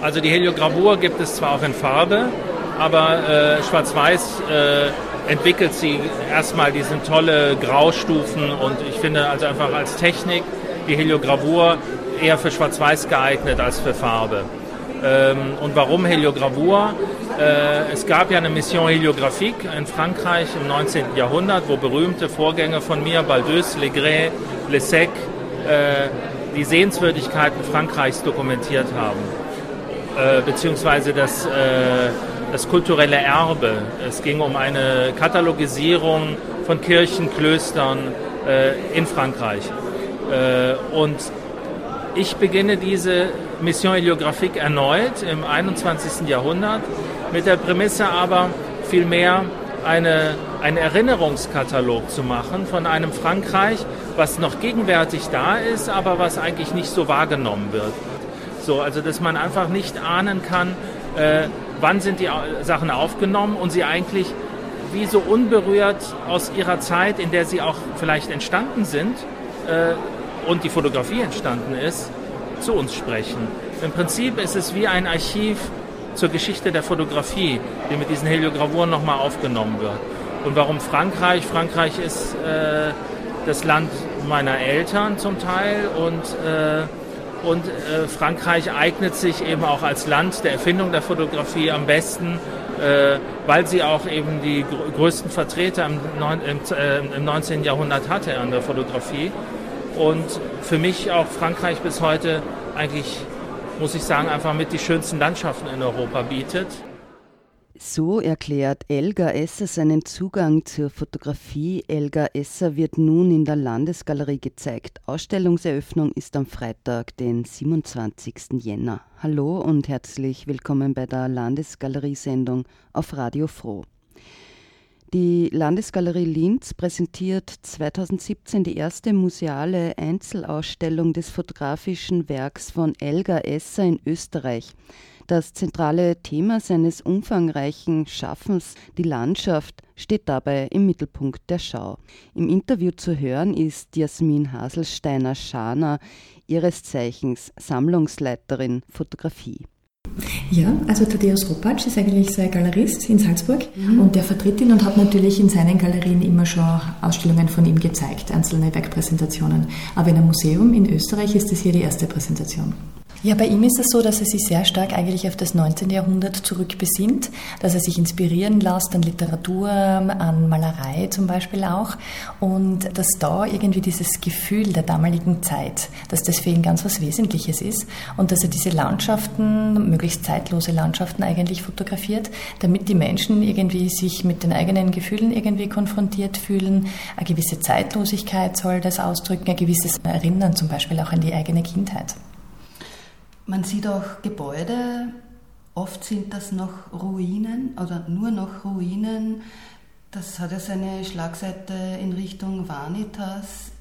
Also die Heliogravur gibt es zwar auch in Farbe, aber äh, Schwarz-Weiß äh, entwickelt sie erstmal diese tolle Graustufen und ich finde also einfach als Technik die Heliogravur eher für Schwarz-Weiß geeignet als für Farbe. Ähm, und warum Heliogravur? Äh, es gab ja eine Mission Heliographique in Frankreich im 19. Jahrhundert, wo berühmte Vorgänger von mir, Baldus, Legret, Lessec, äh, die Sehenswürdigkeiten Frankreichs dokumentiert haben, äh, beziehungsweise das, äh, das kulturelle Erbe. Es ging um eine Katalogisierung von Kirchen, Klöstern äh, in Frankreich. Äh, und ich beginne diese Mission Heliographique erneut im 21. Jahrhundert mit der Prämisse aber vielmehr eine, einen Erinnerungskatalog zu machen von einem Frankreich, was noch gegenwärtig da ist, aber was eigentlich nicht so wahrgenommen wird. So, also dass man einfach nicht ahnen kann, äh, wann sind die Sachen aufgenommen und sie eigentlich wie so unberührt aus ihrer Zeit, in der sie auch vielleicht entstanden sind äh, und die Fotografie entstanden ist, zu uns sprechen. Im Prinzip ist es wie ein Archiv zur Geschichte der Fotografie, die mit diesen Heliogravuren nochmal aufgenommen wird. Und warum Frankreich? Frankreich ist äh, das Land meiner Eltern zum Teil und, äh, und äh, Frankreich eignet sich eben auch als Land der Erfindung der Fotografie am besten, äh, weil sie auch eben die größten Vertreter im, im, äh, im 19. Jahrhundert hatte an der Fotografie. Und für mich auch Frankreich bis heute eigentlich muss ich sagen, einfach mit die schönsten Landschaften in Europa bietet. So erklärt Elga Esser seinen Zugang zur Fotografie. Elga Esser wird nun in der Landesgalerie gezeigt. Ausstellungseröffnung ist am Freitag, den 27. Jänner. Hallo und herzlich willkommen bei der Landesgalerie-Sendung auf Radio Froh. Die Landesgalerie Linz präsentiert 2017 die erste museale Einzelausstellung des fotografischen Werks von Elga Esser in Österreich. Das zentrale Thema seines umfangreichen Schaffens, die Landschaft, steht dabei im Mittelpunkt der Schau. Im Interview zu hören ist Jasmin Haselsteiner-Scharner, ihres Zeichens Sammlungsleiterin Fotografie. Ja, also Thaddeus Ropatsch ist eigentlich so ein Galerist in Salzburg mhm. und der vertritt ihn und hat natürlich in seinen Galerien immer schon Ausstellungen von ihm gezeigt, einzelne Werkpräsentationen. Aber in einem Museum in Österreich ist das hier die erste Präsentation. Ja, bei ihm ist es so, dass er sich sehr stark eigentlich auf das 19. Jahrhundert zurückbesinnt, dass er sich inspirieren lässt an Literatur, an Malerei zum Beispiel auch und dass da irgendwie dieses Gefühl der damaligen Zeit, dass das für ihn ganz was Wesentliches ist und dass er diese Landschaften, möglichst zeitlose Landschaften eigentlich fotografiert, damit die Menschen irgendwie sich mit den eigenen Gefühlen irgendwie konfrontiert fühlen. Eine gewisse Zeitlosigkeit soll das ausdrücken, ein gewisses Erinnern zum Beispiel auch an die eigene Kindheit. Man sieht auch Gebäude, oft sind das noch Ruinen oder nur noch Ruinen. Das hat ja seine Schlagseite in Richtung Vanitas.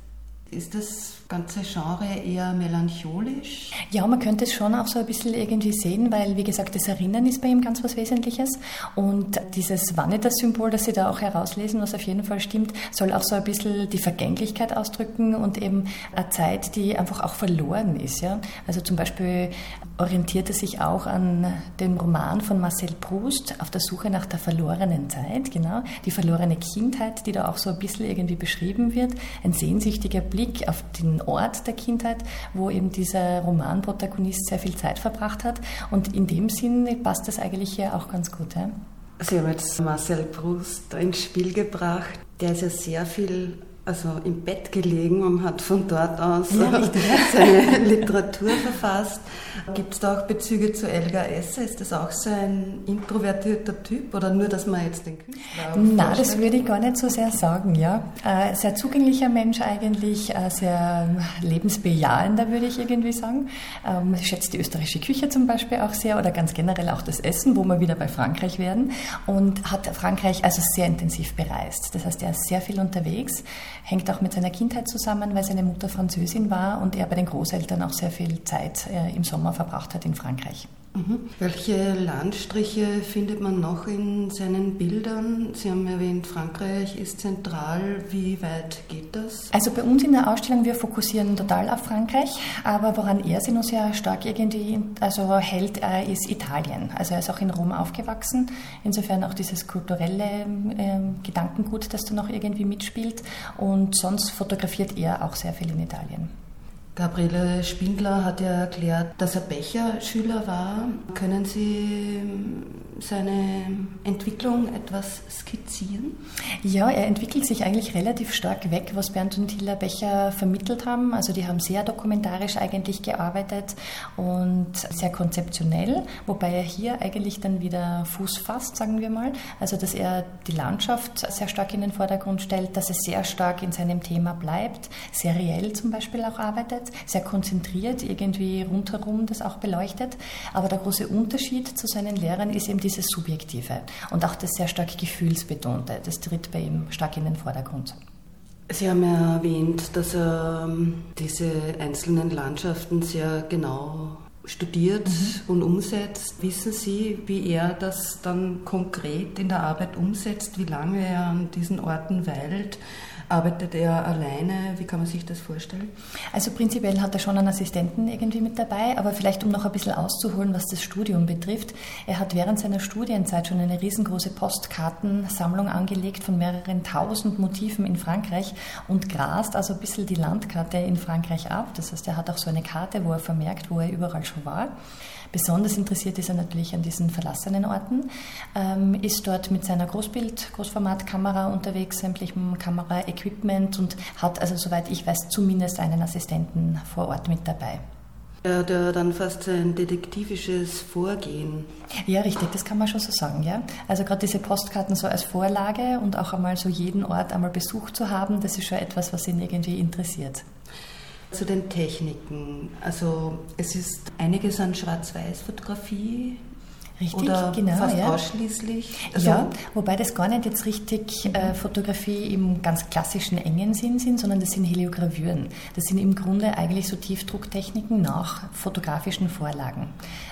Ist das ganze Genre eher melancholisch? Ja, man könnte es schon auch so ein bisschen irgendwie sehen, weil, wie gesagt, das Erinnern ist bei ihm ganz was Wesentliches. Und dieses Vanitas-Symbol, das Sie da auch herauslesen, was auf jeden Fall stimmt, soll auch so ein bisschen die Vergänglichkeit ausdrücken und eben eine Zeit, die einfach auch verloren ist. Ja? Also zum Beispiel orientiert er sich auch an dem Roman von Marcel Proust auf der Suche nach der verlorenen Zeit, genau, die verlorene Kindheit, die da auch so ein bisschen irgendwie beschrieben wird, ein sehnsüchtiger Blick Blick auf den Ort der Kindheit, wo eben dieser Romanprotagonist sehr viel Zeit verbracht hat. Und in dem Sinn passt das eigentlich hier auch ganz gut. Ja? Sie haben jetzt Marcel Proust ins Spiel gebracht. Der ist ja sehr viel also im Bett gelegen und hat von dort aus ja, seine Literatur verfasst. Gibt es da auch Bezüge zu Elga Esser? Ist das auch so ein introvertierter Typ oder nur, dass man jetzt den Künstler Nein, das würde ich gar nicht so sehr sagen, ja. Äh, sehr zugänglicher Mensch eigentlich, äh, sehr lebensbejahender, würde ich irgendwie sagen. Ähm, schätzt die österreichische Küche zum Beispiel auch sehr oder ganz generell auch das Essen, wo wir wieder bei Frankreich werden und hat Frankreich also sehr intensiv bereist. Das heißt, er ist sehr viel unterwegs Hängt auch mit seiner Kindheit zusammen, weil seine Mutter Französin war und er bei den Großeltern auch sehr viel Zeit äh, im Sommer verbracht hat in Frankreich. Mhm. Welche Landstriche findet man noch in seinen Bildern? Sie haben erwähnt, Frankreich ist zentral. Wie weit geht das? Also bei uns in der Ausstellung, wir fokussieren total auf Frankreich, aber woran er sich noch sehr stark irgendwie also hält, äh, ist Italien. Also er ist auch in Rom aufgewachsen. Insofern auch dieses kulturelle äh, Gedankengut, das da noch irgendwie mitspielt. Und sonst fotografiert er auch sehr viel in Italien. Gabriele Spindler hat ja erklärt, dass er Becher-Schüler war. Können Sie seine Entwicklung etwas skizzieren? Ja, er entwickelt sich eigentlich relativ stark weg, was Bernd und Hilla Becher vermittelt haben. Also die haben sehr dokumentarisch eigentlich gearbeitet und sehr konzeptionell, wobei er hier eigentlich dann wieder Fuß fasst, sagen wir mal. Also dass er die Landschaft sehr stark in den Vordergrund stellt, dass er sehr stark in seinem Thema bleibt, seriell zum Beispiel auch arbeitet sehr konzentriert irgendwie rundherum das auch beleuchtet. Aber der große Unterschied zu seinen Lehrern ist eben dieses Subjektive und auch das sehr stark Gefühlsbetonte. Das tritt bei ihm stark in den Vordergrund. Sie haben ja erwähnt, dass er ähm, diese einzelnen Landschaften sehr genau studiert mhm. und umsetzt. Wissen Sie, wie er das dann konkret in der Arbeit umsetzt, wie lange er an diesen Orten weilt? Arbeitet er alleine? Wie kann man sich das vorstellen? Also prinzipiell hat er schon einen Assistenten irgendwie mit dabei, aber vielleicht um noch ein bisschen auszuholen, was das Studium betrifft. Er hat während seiner Studienzeit schon eine riesengroße Postkartensammlung angelegt von mehreren tausend Motiven in Frankreich und grast also ein bisschen die Landkarte in Frankreich ab. Das heißt, er hat auch so eine Karte, wo er vermerkt, wo er überall schon war. Besonders interessiert ist er natürlich an diesen verlassenen Orten, ähm, ist dort mit seiner Großbild, Großformatkamera unterwegs, sämtlichem Kameraequipment und hat also, soweit ich weiß, zumindest einen Assistenten vor Ort mit dabei. Ja dann fast ein detektivisches Vorgehen. Ja, richtig, das kann man schon so sagen, ja. Also gerade diese Postkarten so als Vorlage und auch einmal so jeden Ort einmal besucht zu haben, das ist schon etwas, was ihn irgendwie interessiert. Zu den Techniken. Also es ist einiges an Schwarz-Weiß-Fotografie Richtig, Oder genau. Fast ja. ausschließlich. Also ja, wobei das gar nicht jetzt richtig äh, Fotografie im ganz klassischen engen Sinn sind, sondern das sind Heliogravüren. Das sind im Grunde eigentlich so Tiefdrucktechniken nach fotografischen Vorlagen.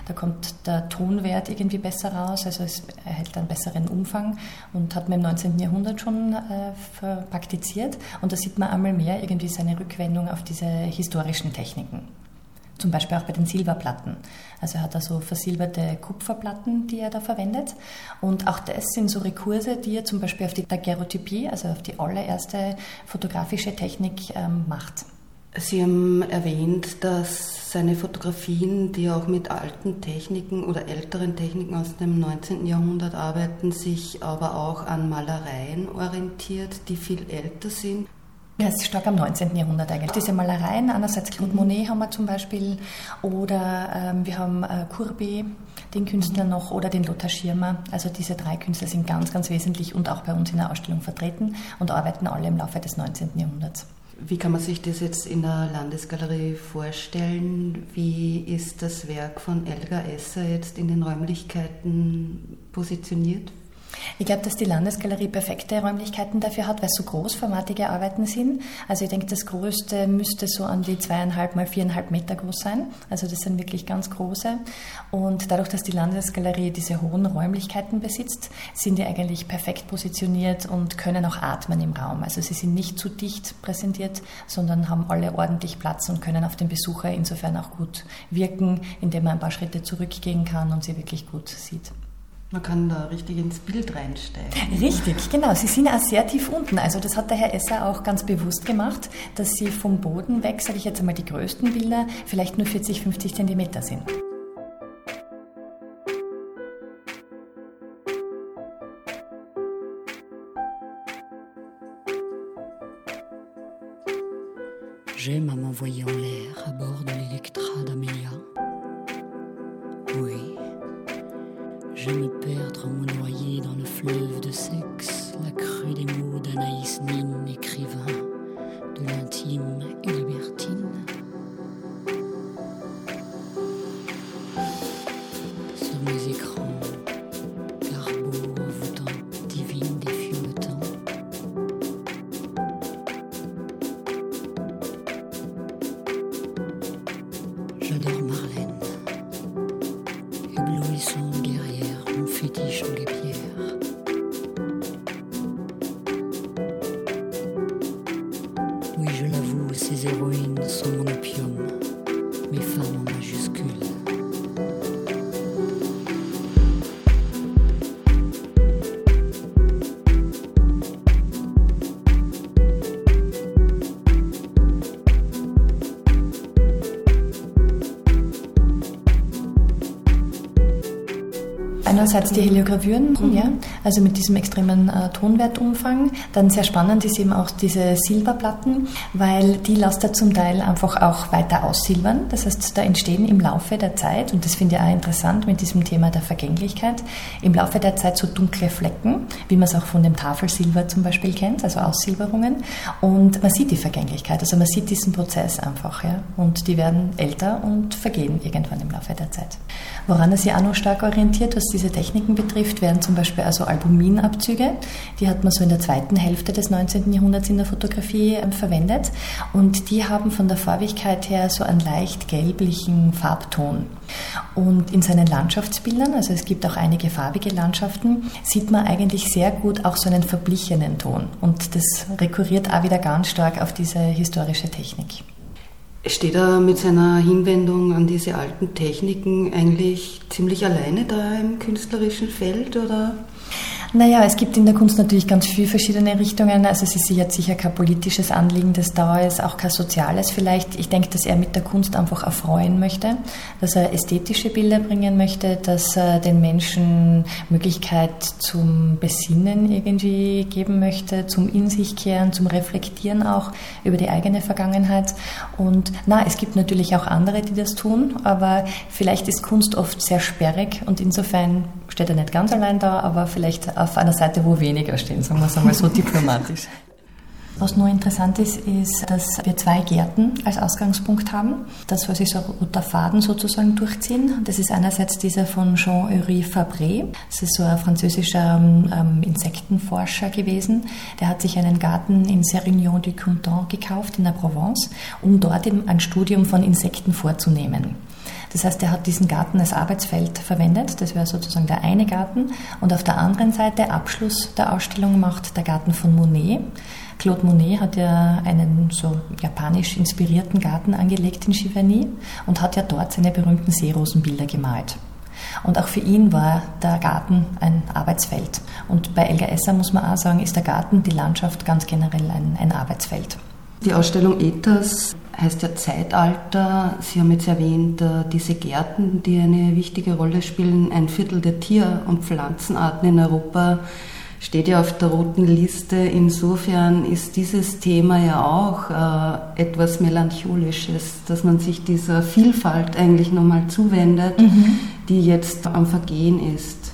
Da kommt der Tonwert irgendwie besser raus, also es erhält einen besseren Umfang und hat man im 19. Jahrhundert schon äh, praktiziert. Und da sieht man einmal mehr irgendwie seine Rückwendung auf diese historischen Techniken. Zum Beispiel auch bei den Silberplatten. Also er hat da so versilberte Kupferplatten, die er da verwendet. Und auch das sind so Rekurse, die er zum Beispiel auf die Daguerreotypie, also auf die allererste fotografische Technik ähm, macht. Sie haben erwähnt, dass seine Fotografien, die auch mit alten Techniken oder älteren Techniken aus dem 19. Jahrhundert arbeiten, sich aber auch an Malereien orientiert, die viel älter sind. Ja, es ist stark am 19. Jahrhundert eigentlich. Diese Malereien, einerseits Claude Monet haben wir zum Beispiel, oder ähm, wir haben äh, Courbet, den Künstler noch, oder den Lothar Schirmer. Also diese drei Künstler sind ganz, ganz wesentlich und auch bei uns in der Ausstellung vertreten und arbeiten alle im Laufe des 19. Jahrhunderts. Wie kann man sich das jetzt in der Landesgalerie vorstellen? Wie ist das Werk von Elgar Esser jetzt in den Räumlichkeiten positioniert? Ich glaube, dass die Landesgalerie perfekte Räumlichkeiten dafür hat, weil es so großformatige Arbeiten sind. Also ich denke, das Größte müsste so an die zweieinhalb mal viereinhalb Meter groß sein. Also das sind wirklich ganz große. Und dadurch, dass die Landesgalerie diese hohen Räumlichkeiten besitzt, sind die eigentlich perfekt positioniert und können auch atmen im Raum. Also sie sind nicht zu dicht präsentiert, sondern haben alle ordentlich Platz und können auf den Besucher insofern auch gut wirken, indem man ein paar Schritte zurückgehen kann und sie wirklich gut sieht. Man kann da richtig ins Bild reinsteigen. Richtig, genau. Sie sind auch sehr tief unten. Also das hat der Herr Esser auch ganz bewusst gemacht, dass sie vom Boden weg, sage ich jetzt einmal, die größten Bilder vielleicht nur 40, 50 Zentimeter sind. Blue is Einerseits die Heliogravüren, mhm. ja, also mit diesem extremen äh, Tonwertumfang. Dann sehr spannend ist eben auch diese Silberplatten, weil die lässt er zum Teil einfach auch weiter aussilbern. Das heißt, da entstehen im Laufe der Zeit, und das finde ich auch interessant mit diesem Thema der Vergänglichkeit, im Laufe der Zeit so dunkle Flecken, wie man es auch von dem Tafelsilber zum Beispiel kennt, also Aussilberungen. Und man sieht die Vergänglichkeit, also man sieht diesen Prozess einfach. Ja, und die werden älter und vergehen irgendwann im Laufe der Zeit. Woran er sich auch noch stark orientiert, was diese Techniken betrifft, wären zum Beispiel also Albuminabzüge. Die hat man so in der zweiten Hälfte des 19. Jahrhunderts in der Fotografie ähm, verwendet. Und die haben von der Farbigkeit her so einen leicht gelblichen Farbton. Und in seinen Landschaftsbildern, also es gibt auch einige farbige Landschaften, sieht man eigentlich sehr gut auch so einen verblichenen Ton. Und das rekurriert auch wieder ganz stark auf diese historische Technik. Steht er mit seiner Hinwendung an diese alten Techniken eigentlich ziemlich alleine da im künstlerischen Feld oder? Naja, es gibt in der Kunst natürlich ganz viele verschiedene Richtungen. Also es ist jetzt sicher kein politisches Anliegen, das da ist, auch kein soziales vielleicht. Ich denke, dass er mit der Kunst einfach erfreuen möchte, dass er ästhetische Bilder bringen möchte, dass er den Menschen Möglichkeit zum Besinnen irgendwie geben möchte, zum In sich kehren, zum Reflektieren auch über die eigene Vergangenheit. Und na, es gibt natürlich auch andere, die das tun, aber vielleicht ist Kunst oft sehr sperrig und insofern steht er nicht ganz allein da, aber vielleicht auf einer Seite, wo weniger stehen, sagen wir es einmal so diplomatisch. Was nur interessant ist, ist, dass wir zwei Gärten als Ausgangspunkt haben. Das, was sich so roter Faden sozusagen durchziehen. Das ist einerseits dieser von Jean-Henri Fabre. Das ist so ein französischer ähm, Insektenforscher gewesen. Der hat sich einen Garten in Sérignan du Courtin gekauft in der Provence, um dort eben ein Studium von Insekten vorzunehmen. Das heißt, er hat diesen Garten als Arbeitsfeld verwendet. Das wäre sozusagen der eine Garten. Und auf der anderen Seite, Abschluss der Ausstellung, macht der Garten von Monet. Claude Monet hat ja einen so japanisch inspirierten Garten angelegt in Giverny und hat ja dort seine berühmten Seerosenbilder gemalt. Und auch für ihn war der Garten ein Arbeitsfeld. Und bei Elga Esser muss man auch sagen, ist der Garten, die Landschaft ganz generell ein, ein Arbeitsfeld. Die Ausstellung Ethos heißt ja Zeitalter. Sie haben jetzt erwähnt, äh, diese Gärten, die eine wichtige Rolle spielen. Ein Viertel der Tier- und Pflanzenarten in Europa steht ja auf der roten Liste. Insofern ist dieses Thema ja auch äh, etwas Melancholisches, dass man sich dieser Vielfalt eigentlich nochmal zuwendet, mhm. die jetzt am Vergehen ist.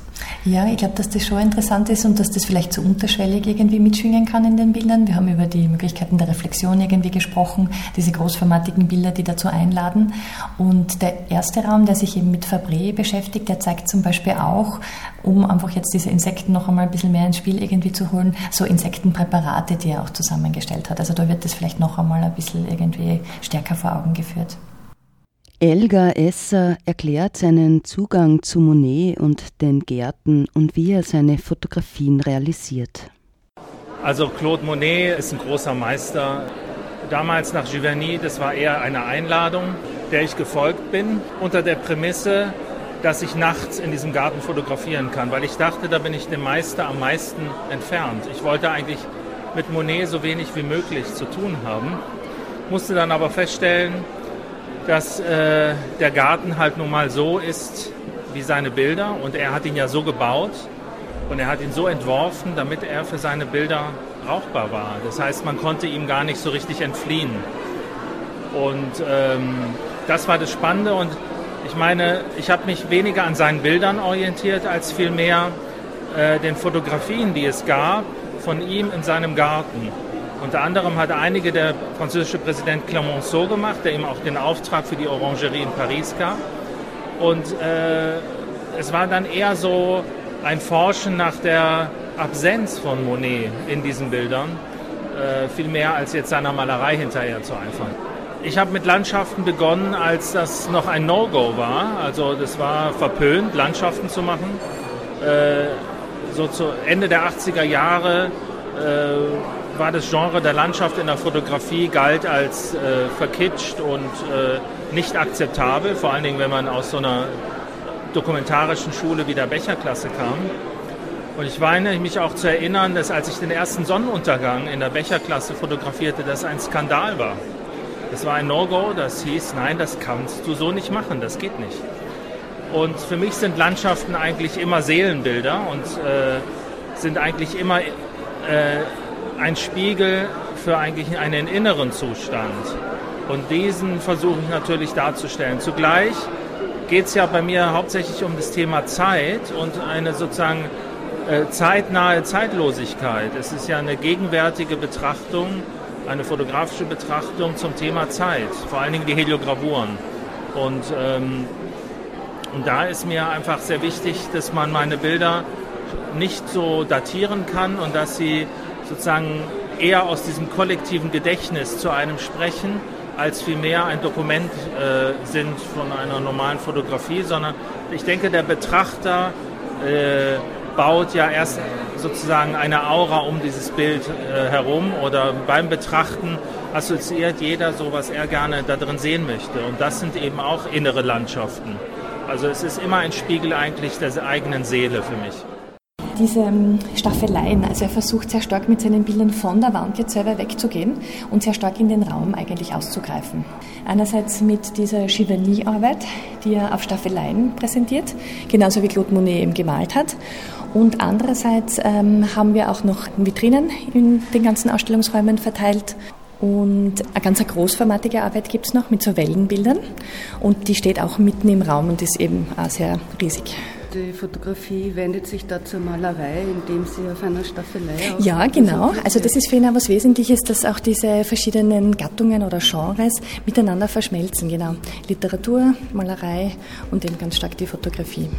Ja, ich glaube, dass das schon interessant ist und dass das vielleicht so unterschwellig irgendwie mitschwingen kann in den Bildern. Wir haben über die Möglichkeiten der Reflexion irgendwie gesprochen, diese großformatigen Bilder, die dazu einladen. Und der erste Raum, der sich eben mit Fabre beschäftigt, der zeigt zum Beispiel auch, um einfach jetzt diese Insekten noch einmal ein bisschen mehr ins Spiel irgendwie zu holen, so Insektenpräparate, die er auch zusammengestellt hat. Also da wird das vielleicht noch einmal ein bisschen irgendwie stärker vor Augen geführt. Elgar Esser erklärt seinen Zugang zu Monet und den Gärten und wie er seine Fotografien realisiert. Also Claude Monet ist ein großer Meister. Damals nach Giverny, das war eher eine Einladung, der ich gefolgt bin, unter der Prämisse, dass ich nachts in diesem Garten fotografieren kann, weil ich dachte, da bin ich dem Meister am meisten entfernt. Ich wollte eigentlich mit Monet so wenig wie möglich zu tun haben, musste dann aber feststellen, dass äh, der Garten halt nun mal so ist wie seine Bilder und er hat ihn ja so gebaut und er hat ihn so entworfen, damit er für seine Bilder brauchbar war. Das heißt, man konnte ihm gar nicht so richtig entfliehen. Und ähm, das war das Spannende und ich meine, ich habe mich weniger an seinen Bildern orientiert, als vielmehr äh, den Fotografien, die es gab von ihm in seinem Garten. Unter anderem hat einige der französische Präsident Clemenceau gemacht, der ihm auch den Auftrag für die Orangerie in Paris gab. Und äh, es war dann eher so ein Forschen nach der Absenz von Monet in diesen Bildern, äh, viel mehr als jetzt seiner Malerei hinterher zu eifern. ich habe mit Landschaften begonnen, als das noch ein No-Go war. Also das war verpönt, Landschaften zu machen. Äh, so zu Ende der 80er Jahre äh, war das Genre der Landschaft in der Fotografie galt als äh, verkitscht und äh, nicht akzeptabel, vor allen Dingen, wenn man aus so einer dokumentarischen Schule wie der Becherklasse kam. Und ich weine mich auch zu erinnern, dass als ich den ersten Sonnenuntergang in der Becherklasse fotografierte, das ein Skandal war. Das war ein No-Go, das hieß, nein, das kannst du so nicht machen, das geht nicht. Und für mich sind Landschaften eigentlich immer Seelenbilder und äh, sind eigentlich immer äh, ein Spiegel für eigentlich einen inneren Zustand. Und diesen versuche ich natürlich darzustellen. Zugleich geht es ja bei mir hauptsächlich um das Thema Zeit und eine sozusagen äh, zeitnahe Zeitlosigkeit. Es ist ja eine gegenwärtige Betrachtung eine fotografische Betrachtung zum Thema Zeit, vor allen Dingen die Heliogravuren. Und, ähm, und da ist mir einfach sehr wichtig, dass man meine Bilder nicht so datieren kann und dass sie sozusagen eher aus diesem kollektiven Gedächtnis zu einem sprechen, als vielmehr ein Dokument äh, sind von einer normalen Fotografie, sondern ich denke, der Betrachter äh, baut ja erst sozusagen eine Aura um dieses Bild äh, herum oder beim Betrachten assoziiert jeder so, was er gerne da drin sehen möchte. Und das sind eben auch innere Landschaften. Also es ist immer ein Spiegel eigentlich der eigenen Seele für mich diese ähm, Staffeleien. Also er versucht sehr stark mit seinen Bildern von der Wand jetzt selber wegzugehen und sehr stark in den Raum eigentlich auszugreifen. Einerseits mit dieser Giverny-Arbeit, die er auf Staffeleien präsentiert, genauso wie Claude Monet eben gemalt hat. Und andererseits ähm, haben wir auch noch Vitrinen in den ganzen Ausstellungsräumen verteilt. Und eine ganz großformatige Arbeit gibt es noch mit so Wellenbildern. Und die steht auch mitten im Raum und ist eben auch sehr riesig. Die Fotografie wendet sich da zur Malerei, indem sie auf einer Staffelei Ja, genau. Also das ist für ihn auch was Wesentliches, dass auch diese verschiedenen Gattungen oder Genres miteinander verschmelzen. Genau. Literatur, Malerei und eben ganz stark die Fotografie.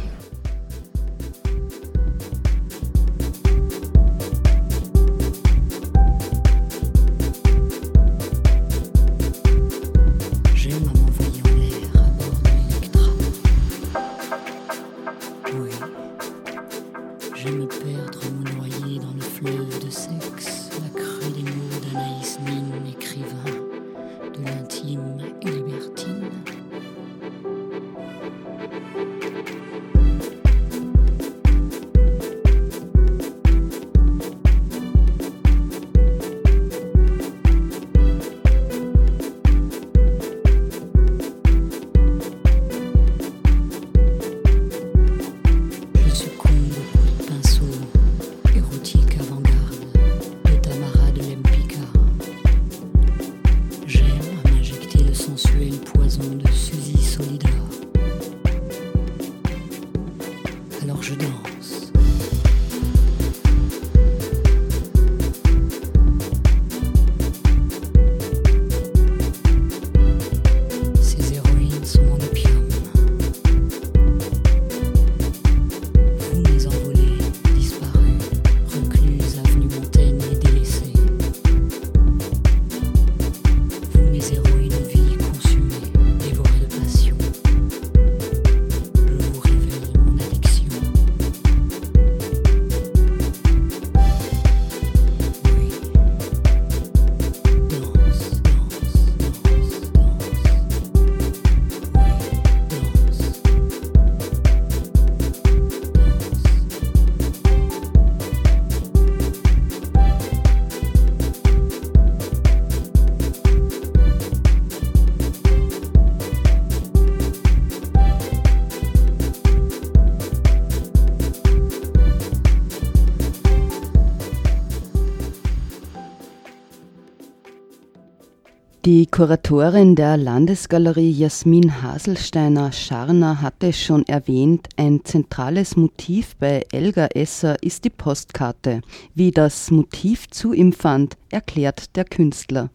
Die Kuratorin der Landesgalerie Jasmin Haselsteiner-Scharner hatte schon erwähnt, ein zentrales Motiv bei Elga Esser ist die Postkarte. Wie das Motiv zu ihm fand, erklärt der Künstler.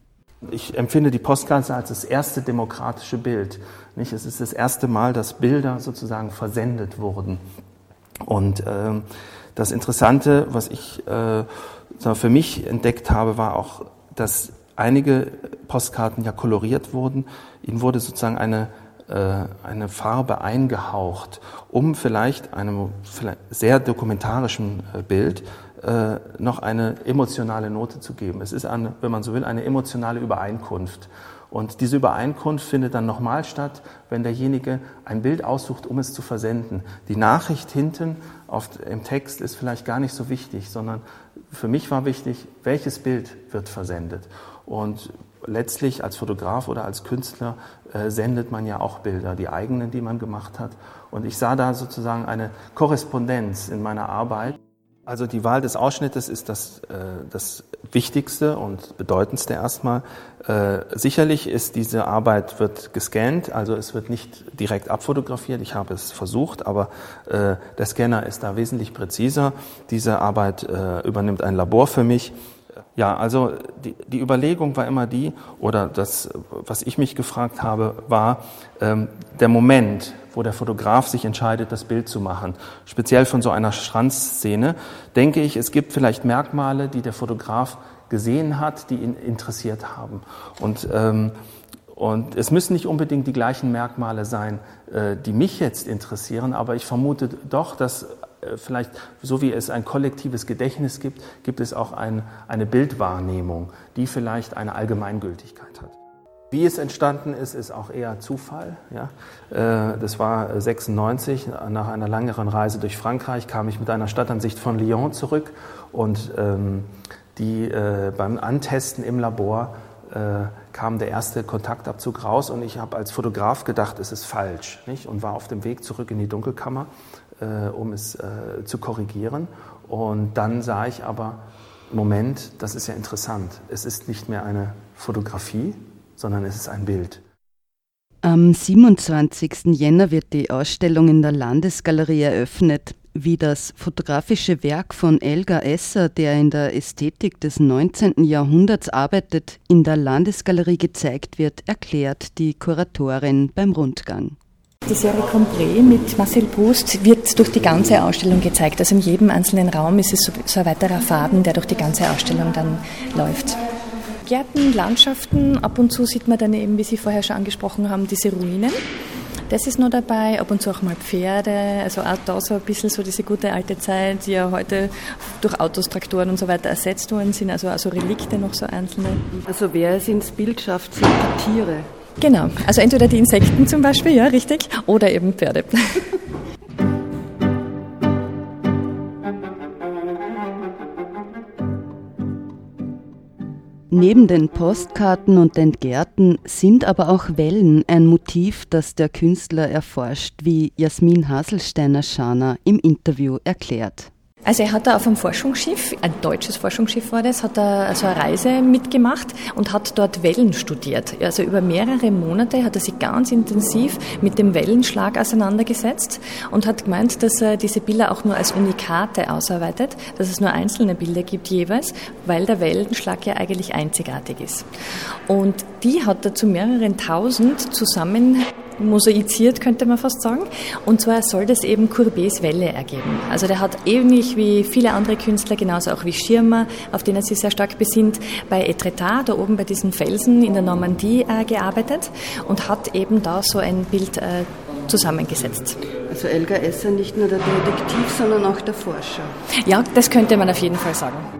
Ich empfinde die Postkarte als das erste demokratische Bild. Nicht? Es ist das erste Mal, dass Bilder sozusagen versendet wurden. Und äh, das Interessante, was ich äh, für mich entdeckt habe, war auch, dass einige Postkarten ja koloriert wurden. Ihnen wurde sozusagen eine, äh, eine Farbe eingehaucht, um vielleicht einem sehr dokumentarischen äh, Bild äh, noch eine emotionale Note zu geben. Es ist, eine, wenn man so will, eine emotionale Übereinkunft. Und diese Übereinkunft findet dann nochmal statt, wenn derjenige ein Bild aussucht, um es zu versenden. Die Nachricht hinten auf, im Text ist vielleicht gar nicht so wichtig, sondern für mich war wichtig, welches Bild wird versendet. Und letztlich als Fotograf oder als Künstler äh, sendet man ja auch Bilder, die eigenen, die man gemacht hat. Und ich sah da sozusagen eine Korrespondenz in meiner Arbeit. Also die Wahl des Ausschnittes ist das, äh, das Wichtigste und Bedeutendste erstmal. Äh, sicherlich ist diese Arbeit wird gescannt, also es wird nicht direkt abfotografiert. Ich habe es versucht, aber äh, der Scanner ist da wesentlich präziser. Diese Arbeit äh, übernimmt ein Labor für mich. Ja, also die, die Überlegung war immer die, oder das, was ich mich gefragt habe, war ähm, der Moment, wo der Fotograf sich entscheidet, das Bild zu machen. Speziell von so einer Strandszene denke ich, es gibt vielleicht Merkmale, die der Fotograf gesehen hat, die ihn interessiert haben. Und, ähm, und es müssen nicht unbedingt die gleichen Merkmale sein, äh, die mich jetzt interessieren, aber ich vermute doch, dass vielleicht, so wie es ein kollektives Gedächtnis gibt, gibt es auch ein, eine Bildwahrnehmung, die vielleicht eine Allgemeingültigkeit hat. Wie es entstanden ist, ist auch eher Zufall. Ja. Äh, das war 96, nach einer längeren Reise durch Frankreich kam ich mit einer Stadtansicht von Lyon zurück und ähm, die äh, beim Antesten im Labor kam der erste Kontaktabzug raus und ich habe als Fotograf gedacht, es ist falsch nicht? und war auf dem Weg zurück in die Dunkelkammer äh, um es äh, zu korrigieren. Und dann sah ich aber, Moment, das ist ja interessant. Es ist nicht mehr eine Fotografie, sondern es ist ein Bild. Am 27. Jänner wird die Ausstellung in der Landesgalerie eröffnet. Wie das fotografische Werk von Elgar Esser, der in der Ästhetik des 19. Jahrhunderts arbeitet, in der Landesgalerie gezeigt wird, erklärt die Kuratorin beim Rundgang. Die Serie Compré mit Marcel Proust wird durch die ganze Ausstellung gezeigt. Also in jedem einzelnen Raum ist es so ein weiterer Faden, der durch die ganze Ausstellung dann läuft. Gärten, Landschaften, ab und zu sieht man dann eben, wie Sie vorher schon angesprochen haben, diese Ruinen. Das ist noch dabei, ab und zu auch mal Pferde, also auch da so ein bisschen so diese gute alte Zeit, die ja heute durch Autos, Traktoren und so weiter ersetzt worden sind, also, also Relikte noch so einzelne. Also wer es ins Bild schafft, sind die Tiere. Genau, also entweder die Insekten zum Beispiel, ja, richtig, oder eben Pferde. Neben den Postkarten und den Gärten sind aber auch Wellen ein Motiv, das der Künstler erforscht, wie Jasmin Haselsteiner-Scharner im Interview erklärt. Also er hat da auf einem Forschungsschiff, ein deutsches Forschungsschiff war das, hat er also eine Reise mitgemacht und hat dort Wellen studiert. Also über mehrere Monate hat er sich ganz intensiv mit dem Wellenschlag auseinandergesetzt und hat gemeint, dass er diese Bilder auch nur als Unikate ausarbeitet, dass es nur einzelne Bilder gibt jeweils, weil der Wellenschlag ja eigentlich einzigartig ist. Und die hat er zu mehreren tausend zusammen mosaiziert, könnte man fast sagen. Und zwar soll das eben Courbets Welle ergeben. Also der hat ähnlich wie viele andere Künstler, genauso auch wie Schirmer, auf den er sich sehr stark besinnt, bei Etretat, da oben bei diesen Felsen in der Normandie äh, gearbeitet und hat eben da so ein Bild äh, zusammengesetzt. Also Elgar Esser nicht nur der Detektiv, sondern auch der Forscher. Ja, das könnte man auf jeden Fall sagen.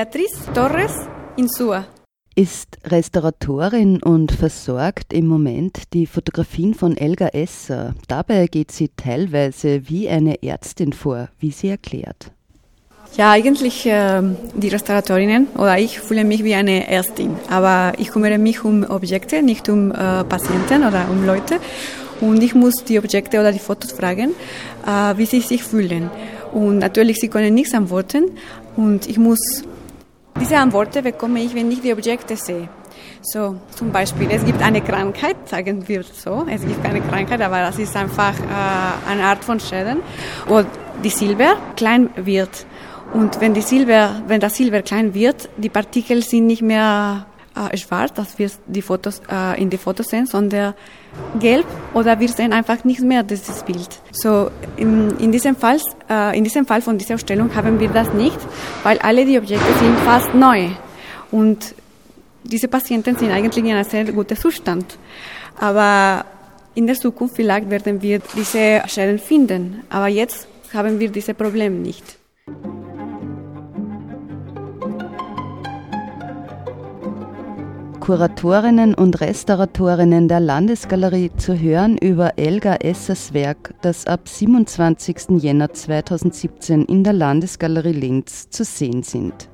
Beatriz Torres Insua ist Restauratorin und versorgt im Moment die Fotografien von Elga Esser. Dabei geht sie teilweise wie eine Ärztin vor, wie sie erklärt. Ja, eigentlich äh, die Restauratorinnen oder ich fühle mich wie eine Ärztin, aber ich kümmere mich um Objekte, nicht um äh, Patienten oder um Leute. Und ich muss die Objekte oder die Fotos fragen, äh, wie sie sich fühlen. Und natürlich, sie können nichts antworten und ich muss diese Antworten bekomme ich, wenn ich die Objekte sehe. So, zum Beispiel, es gibt eine Krankheit, sagen wir so. Es gibt keine Krankheit, aber das ist einfach äh, eine Art von Schäden, wo die Silber klein wird. Und wenn die Silber, wenn das Silber klein wird, die Partikel sind nicht mehr äh, schwarz, dass wir die Fotos äh, in die Fotos sehen, sondern gelb oder wir sehen einfach nicht mehr dieses Bild. So in, in, diesem Fall, äh, in diesem Fall von dieser Ausstellung haben wir das nicht, weil alle die Objekte sind fast neu und diese Patienten sind eigentlich in einem sehr guten Zustand. Aber in der Zukunft vielleicht werden wir diese Schäden finden, aber jetzt haben wir diese Probleme nicht. Kuratorinnen und Restauratorinnen der Landesgalerie zu hören über Elga Essers Werk, das ab 27. Jänner 2017 in der Landesgalerie Linz zu sehen sind.